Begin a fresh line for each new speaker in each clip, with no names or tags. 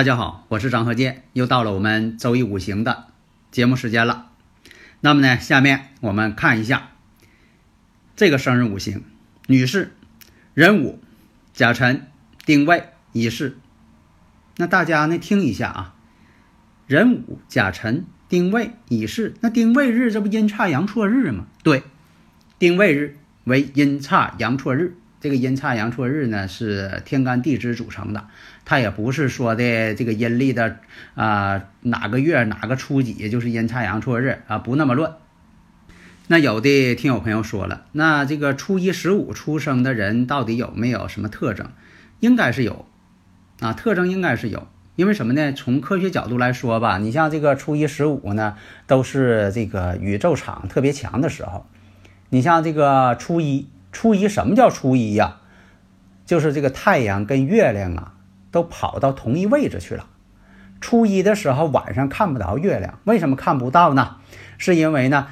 大家好，我是张和建，又到了我们周易五行的节目时间了。那么呢，下面我们看一下这个生日五行：女士，壬午、甲辰、丁未、乙巳。那大家呢听一下啊，壬午、甲辰、丁未、乙巳。那丁未日这不阴差阳错日吗？对，丁未日为阴差阳错日。这个阴差阳错日呢，是天干地支组成的，它也不是说的这个阴历的啊哪个月哪个初几就是阴差阳错日啊，不那么乱。那有的听友朋友说了，那这个初一十五出生的人到底有没有什么特征？应该是有啊，特征应该是有，因为什么呢？从科学角度来说吧，你像这个初一十五呢，都是这个宇宙场特别强的时候，你像这个初一。初一什么叫初一呀？就是这个太阳跟月亮啊都跑到同一位置去了。初一的时候晚上看不着月亮，为什么看不到呢？是因为呢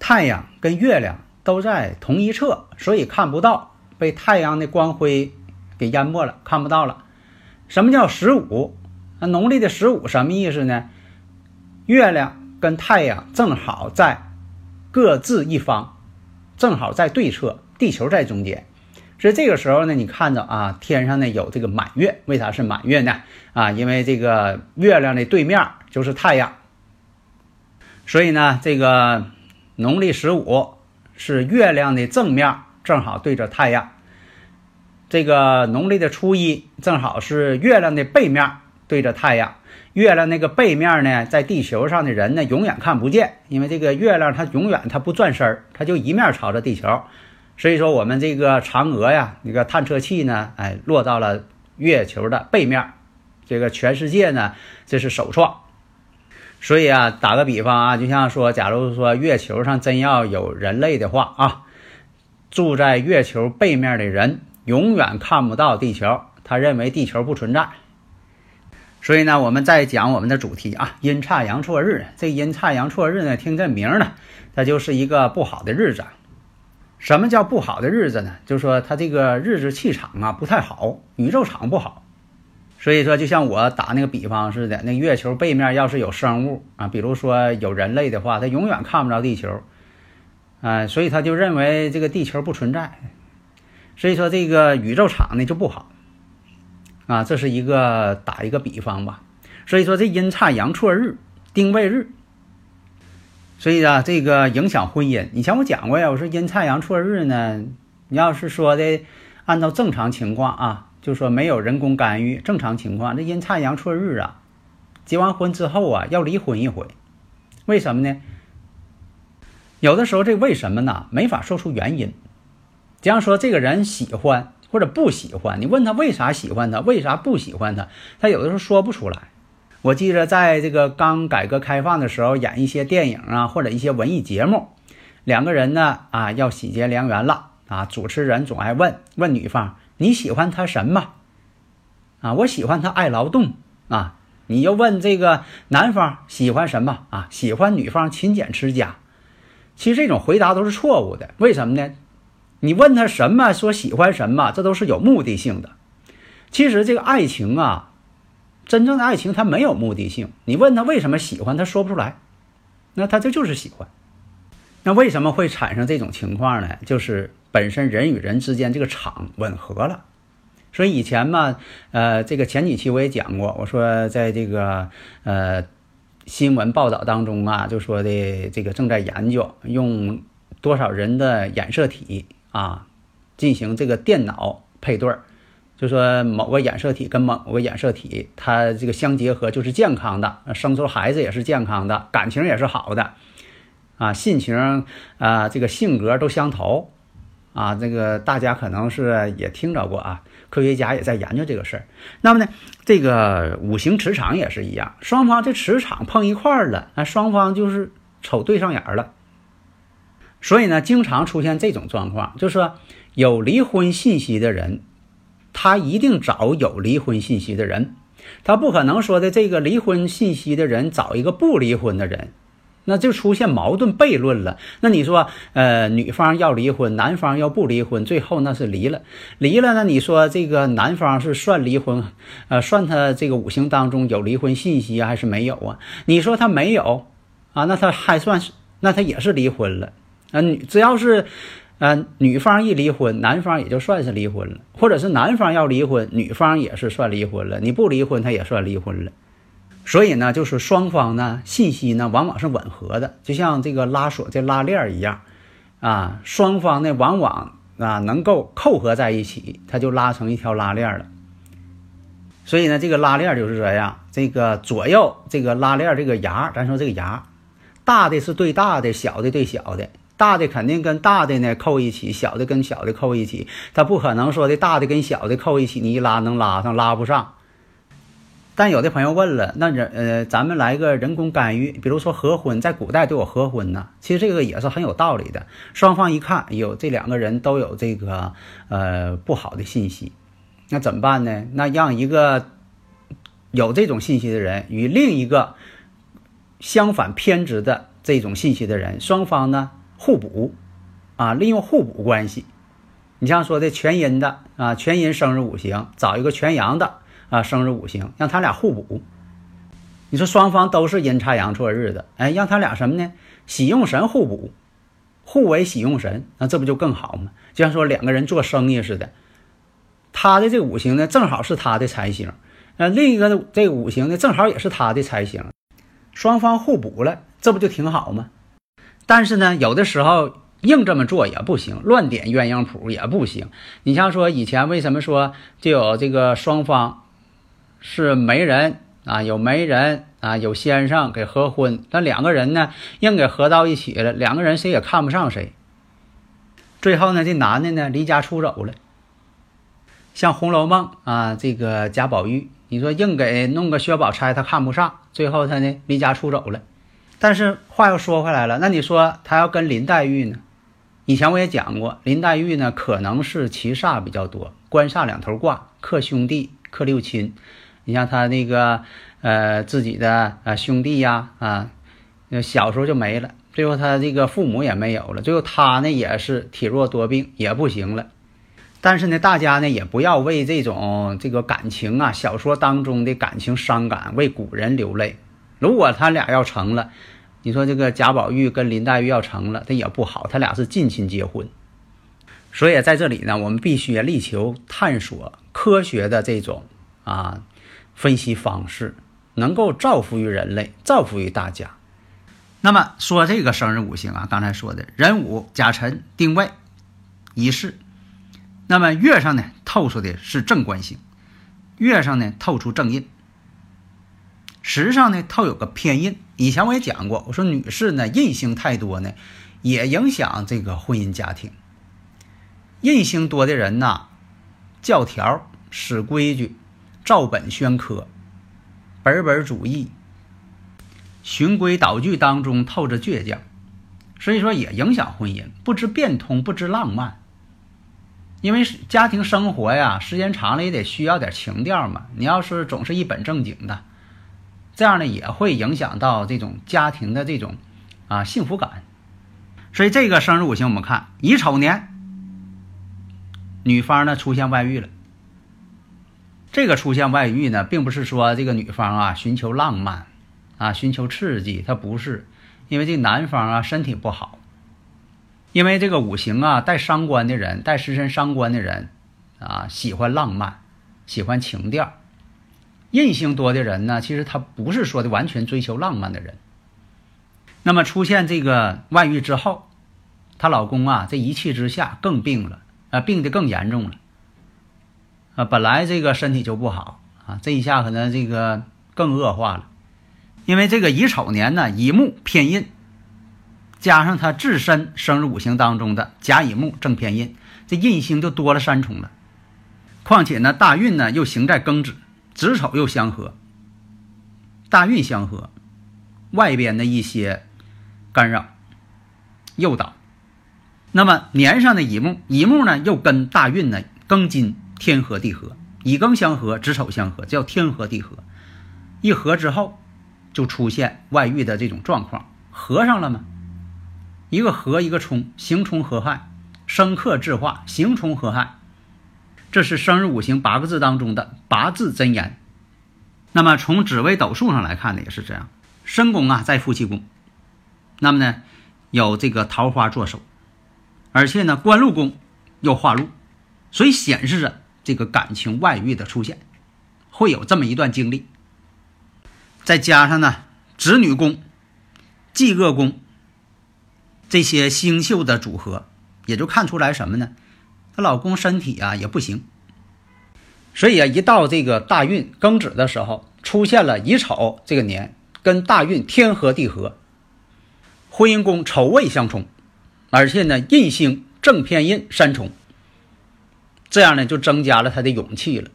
太阳跟月亮都在同一侧，所以看不到，被太阳的光辉给淹没了，看不到了。什么叫十五？那农历的十五什么意思呢？月亮跟太阳正好在各自一方，正好在对侧。地球在中间，所以这个时候呢，你看着啊，天上呢有这个满月，为啥是满月呢？啊，因为这个月亮的对面就是太阳，所以呢，这个农历十五是月亮的正面，正好对着太阳；这个农历的初一正好是月亮的背面对着太阳。月亮那个背面呢，在地球上的人呢永远看不见，因为这个月亮它永远它不转身，它就一面朝着地球。所以说，我们这个嫦娥呀，那个探测器呢，哎，落到了月球的背面，这个全世界呢，这是首创。所以啊，打个比方啊，就像说，假如说月球上真要有人类的话啊，住在月球背面的人永远看不到地球，他认为地球不存在。所以呢，我们再讲我们的主题啊，阴差阳错日。这阴差阳错日呢，听这名呢，它就是一个不好的日子。什么叫不好的日子呢？就是说他这个日子气场啊不太好，宇宙场不好。所以说，就像我打那个比方似的，那月球背面要是有生物啊，比如说有人类的话，他永远看不着地球，啊，所以他就认为这个地球不存在。所以说这个宇宙场呢就不好，啊，这是一个打一个比方吧。所以说这阴差阳错日，丁未日。所以啊，这个影响婚姻。以前我讲过呀，我说阴差阳错日呢，你要是说的按照正常情况啊，就说没有人工干预，正常情况，这阴差阳错日啊，结完婚之后啊，要离婚一回。为什么呢？有的时候这为什么呢？没法说出原因。这样说，这个人喜欢或者不喜欢，你问他为啥喜欢他，为啥不喜欢他，他有的时候说不出来。我记着，在这个刚改革开放的时候，演一些电影啊，或者一些文艺节目，两个人呢啊要喜结良缘了啊，主持人总爱问问女方你喜欢他什么啊？我喜欢他爱劳动啊。你又问这个男方喜欢什么啊？喜欢女方勤俭持家。其实这种回答都是错误的，为什么呢？你问他什么，说喜欢什么，这都是有目的性的。其实这个爱情啊。真正的爱情，它没有目的性。你问他为什么喜欢，他说不出来，那他这就是喜欢。那为什么会产生这种情况呢？就是本身人与人之间这个场吻合了。所以以前嘛，呃，这个前几期我也讲过，我说在这个呃新闻报道当中啊，就说的这个正在研究用多少人的染色体啊进行这个电脑配对儿。就说某个染色体跟某个染色体，它这个相结合就是健康的，生出孩子也是健康的，感情也是好的，啊，性情啊，这个性格都相投，啊，这个大家可能是也听着过啊，科学家也在研究这个事儿。那么呢，这个五行磁场也是一样，双方这磁场碰一块儿了，那双方就是瞅对上眼儿了。所以呢，经常出现这种状况，就是说有离婚信息的人，他一定找有离婚信息的人，他不可能说的这个离婚信息的人找一个不离婚的人，那就出现矛盾悖论了。那你说，呃，女方要离婚，男方要不离婚，最后那是离了，离了呢？你说这个男方是算离婚，呃，算他这个五行当中有离婚信息还是没有啊？你说他没有啊，那他还算是，那他也是离婚了。啊，女只要是，呃，女方一离婚，男方也就算是离婚了；或者是男方要离婚，女方也是算离婚了。你不离婚，他也算离婚了。所以呢，就是双方呢信息呢往往是吻合的，就像这个拉锁这拉链一样，啊，双方呢往往啊能够扣合在一起，它就拉成一条拉链了。所以呢，这个拉链就是这样，这个左右这个拉链这个牙，咱说这个牙，大的是对大的，小的对小的。大的肯定跟大的呢扣一起，小的跟小的扣一起，他不可能说的大的跟小的扣一起，你一拉能拉上，拉不上。但有的朋友问了，那人呃，咱们来个人工干预，比如说合婚，在古代都有合婚呢，其实这个也是很有道理的。双方一看，有这两个人都有这个呃不好的信息，那怎么办呢？那让一个有这种信息的人与另一个相反偏执的这种信息的人，双方呢？互补，啊，利用互补关系。你像说的全阴的啊，全阴生日五行，找一个全阳的啊，生日五行，让他俩互补。你说双方都是阴差阳错日的，哎，让他俩什么呢？喜用神互补，互为喜用神，那这不就更好吗？就像说两个人做生意似的，他的这个五行呢，正好是他的财星，那另一个这个五行呢，正好也是他的财星，双方互补了，这不就挺好吗？但是呢，有的时候硬这么做也不行，乱点鸳鸯谱也不行。你像说以前为什么说就有这个双方是媒人啊，有媒人啊，有先生给合婚，但两个人呢硬给合到一起了，两个人谁也看不上谁。最后呢，这男的呢离家出走了。像《红楼梦》啊，这个贾宝玉，你说硬给弄个薛宝钗，他看不上，最后他呢离家出走了。但是话又说回来了，那你说他要跟林黛玉呢？以前我也讲过，林黛玉呢可能是七煞比较多，官煞两头挂，克兄弟，克六亲。你像他那个呃自己的呃兄弟呀啊，小时候就没了，最后他这个父母也没有了，最后他呢也是体弱多病，也不行了。但是呢，大家呢也不要为这种这个感情啊，小说当中的感情伤感，为古人流泪。如果他俩要成了，你说这个贾宝玉跟林黛玉要成了，他也不好。他俩是近亲结婚，所以在这里呢，我们必须力求探索科学的这种啊分析方式，能够造福于人类，造福于大家。那么说这个生日五行啊，刚才说的壬午、甲辰、丁未、乙巳，那么月上呢透出的是正官星，月上呢透出正印。时上呢，透有个偏印。以前我也讲过，我说女士呢，印星太多呢，也影响这个婚姻家庭。印星多的人呐，教条、使规矩、照本宣科、本本主义、循规蹈矩当中透着倔强，所以说也影响婚姻，不知变通，不知浪漫。因为家庭生活呀，时间长了也得需要点情调嘛。你要是总是一本正经的。这样呢也会影响到这种家庭的这种啊幸福感，所以这个生日五行我们看乙丑年，女方呢出现外遇了。这个出现外遇呢，并不是说这个女方啊寻求浪漫啊寻求刺激，她不是，因为这男方啊身体不好，因为这个五行啊带伤官的人，带食神伤官的人啊喜欢浪漫，喜欢情调。印星多的人呢，其实他不是说的完全追求浪漫的人。那么出现这个外遇之后，她老公啊，这一气之下更病了，啊，病得更严重了。啊，本来这个身体就不好啊，这一下可能这个更恶化了，因为这个乙丑年呢，乙木偏印，加上他自身生日五行当中的甲乙木正偏印，这印星就多了三重了。况且呢，大运呢又行在庚子，子丑又相合，大运相合，外边的一些干扰、诱导。那么年上的乙木，乙木呢又跟大运呢庚金。天合地合，乙庚相合，子丑相合，叫天合地合。一合之后，就出现外遇的这种状况，合上了吗？一个合，一个冲，刑冲合害，生克制化，刑冲合害。这是生日五行八个字当中的八字真言。那么从紫微斗数上来看呢，也是这样。申宫啊在夫妻宫，那么呢有这个桃花坐守，而且呢官禄宫又化禄，所以显示着。这个感情外遇的出现，会有这么一段经历。再加上呢，子女宫、忌恶宫这些星宿的组合，也就看出来什么呢？她老公身体啊也不行。所以啊，一到这个大运庚子的时候，出现了乙丑这个年跟大运天合地合，婚姻宫丑未相冲，而且呢印星正偏印三重。这样呢，就增加了他的勇气了。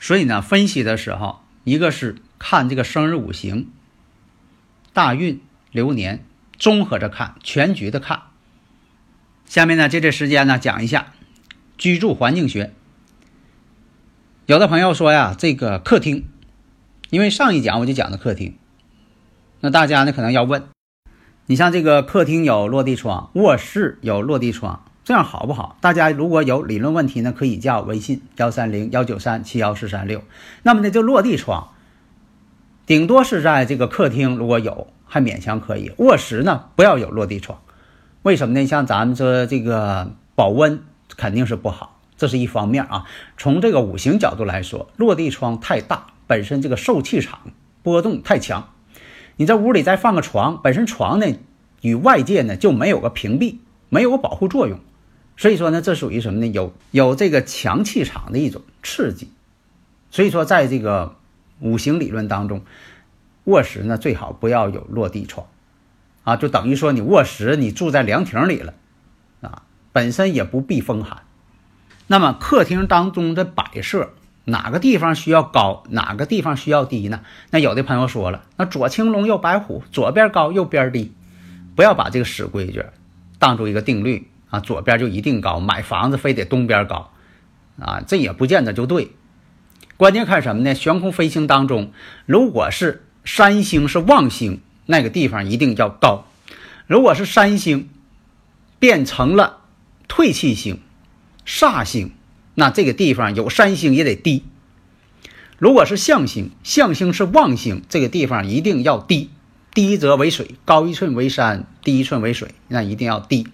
所以呢，分析的时候，一个是看这个生日五行、大运流年，综合着看，全局的看。下面呢，借这时间呢，讲一下居住环境学。有的朋友说呀，这个客厅，因为上一讲我就讲的客厅，那大家呢可能要问，你像这个客厅有落地窗，卧室有落地窗。这样好不好？大家如果有理论问题呢，可以加我微信幺三零幺九三七幺四三六。那么呢，就落地窗，顶多是在这个客厅如果有还勉强可以。卧室呢，不要有落地窗。为什么呢？像咱们说这个保温肯定是不好，这是一方面啊。从这个五行角度来说，落地窗太大，本身这个受气场波动太强。你在屋里再放个床，本身床呢与外界呢就没有个屏蔽，没有个保护作用。所以说呢，这属于什么呢？有有这个强气场的一种刺激。所以说，在这个五行理论当中，卧室呢最好不要有落地窗，啊，就等于说你卧室你住在凉亭里了，啊，本身也不避风寒。那么客厅当中的摆设，哪个地方需要高，哪个地方需要低呢？那有的朋友说了，那左青龙右白虎，左边高右边低，不要把这个死规矩当做一个定律。啊，左边就一定高，买房子非得东边高，啊，这也不见得就对。关键看什么呢？悬空飞行当中，如果是三星是旺星，那个地方一定要高；如果是三星变成了退气星、煞星，那这个地方有三星也得低。如果是象星，象星是旺星，这个地方一定要低。低则为水，高一寸为山，低一寸为水，那一定要低。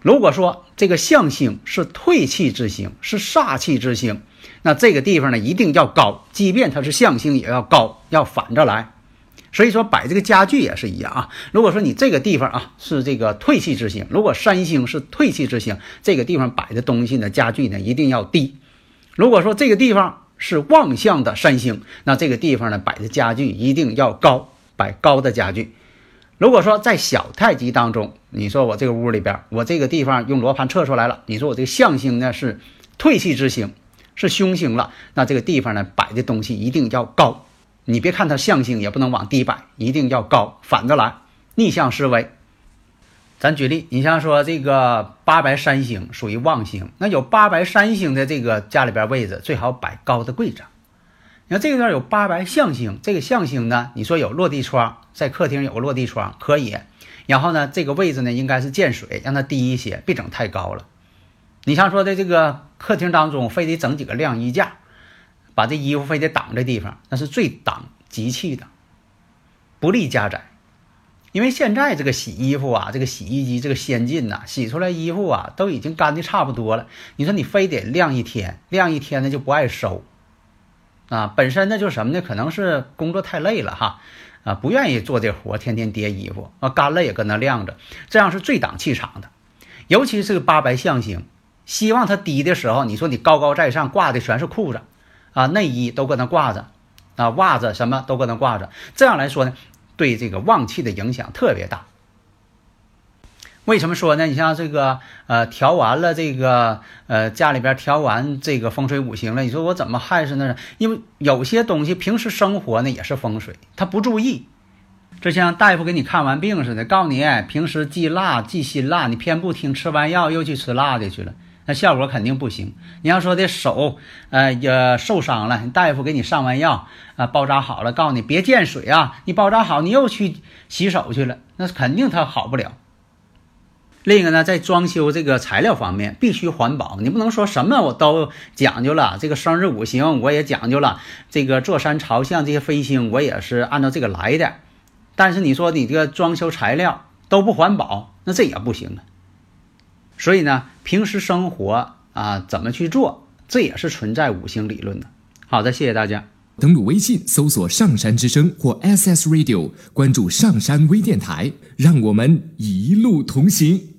如果说这个象星是退气之星，是煞气之星，那这个地方呢一定要高，即便它是象星也要高，要反着来。所以说摆这个家具也是一样啊。如果说你这个地方啊是这个退气之星，如果三星是退气之星，这个地方摆的东西呢家具呢一定要低。如果说这个地方是旺相的三星，那这个地方呢摆的家具一定要高，摆高的家具。如果说在小太极当中，你说我这个屋里边，我这个地方用罗盘测出来了，你说我这个象星呢是退气之星，是凶星了，那这个地方呢摆的东西一定要高，你别看它象星也不能往低摆，一定要高，反着来，逆向思维。咱举例，你像说这个八白三星属于旺星，那有八白三星的这个家里边位置最好摆高的柜子。你看这个地方有八白象星，这个象星呢，你说有落地窗，在客厅有个落地窗可以。然后呢，这个位置呢应该是见水，让它低一些，别整太高了。你像说的这个客厅当中，非得整几个晾衣架，把这衣服非得挡这地方，那是最挡吉气的，不利家宅。因为现在这个洗衣服啊，这个洗衣机这个先进呐，洗出来衣服啊都已经干的差不多了。你说你非得晾一天，晾一天呢就不爱收。啊，本身呢就是什么呢？可能是工作太累了哈，啊，不愿意做这活，天天叠衣服啊，干了也搁那晾着，这样是最挡气场的。尤其是个八白象星，希望它低的时候，你说你高高在上挂的全是裤子，啊，内衣都搁那挂着，啊，袜子什么都搁那挂着，这样来说呢，对这个旺气的影响特别大。为什么说呢？你像这个，呃，调完了这个，呃，家里边调完这个风水五行了，你说我怎么还是那？因为有些东西平时生活呢也是风水，他不注意。就像大夫给你看完病似的，告诉你平时忌辣忌辛辣，你偏不听，吃完药又去吃辣的去了，那效果肯定不行。你要说的手，呃，也受伤了，大夫给你上完药，啊，包扎好了，告诉你别见水啊，你包扎好，你又去洗手去了，那肯定它好不了。另一个呢，在装修这个材料方面必须环保，你不能说什么我都讲究了。这个生日五行我也讲究了，这个坐山朝向这些飞星我也是按照这个来的。但是你说你这个装修材料都不环保，那这也不行啊。所以呢，平时生活啊怎么去做，这也是存在五行理论的。好的，谢谢大家。
登录微信搜索“上山之声”或 SS Radio，关注上山微电台，让我们一路同行。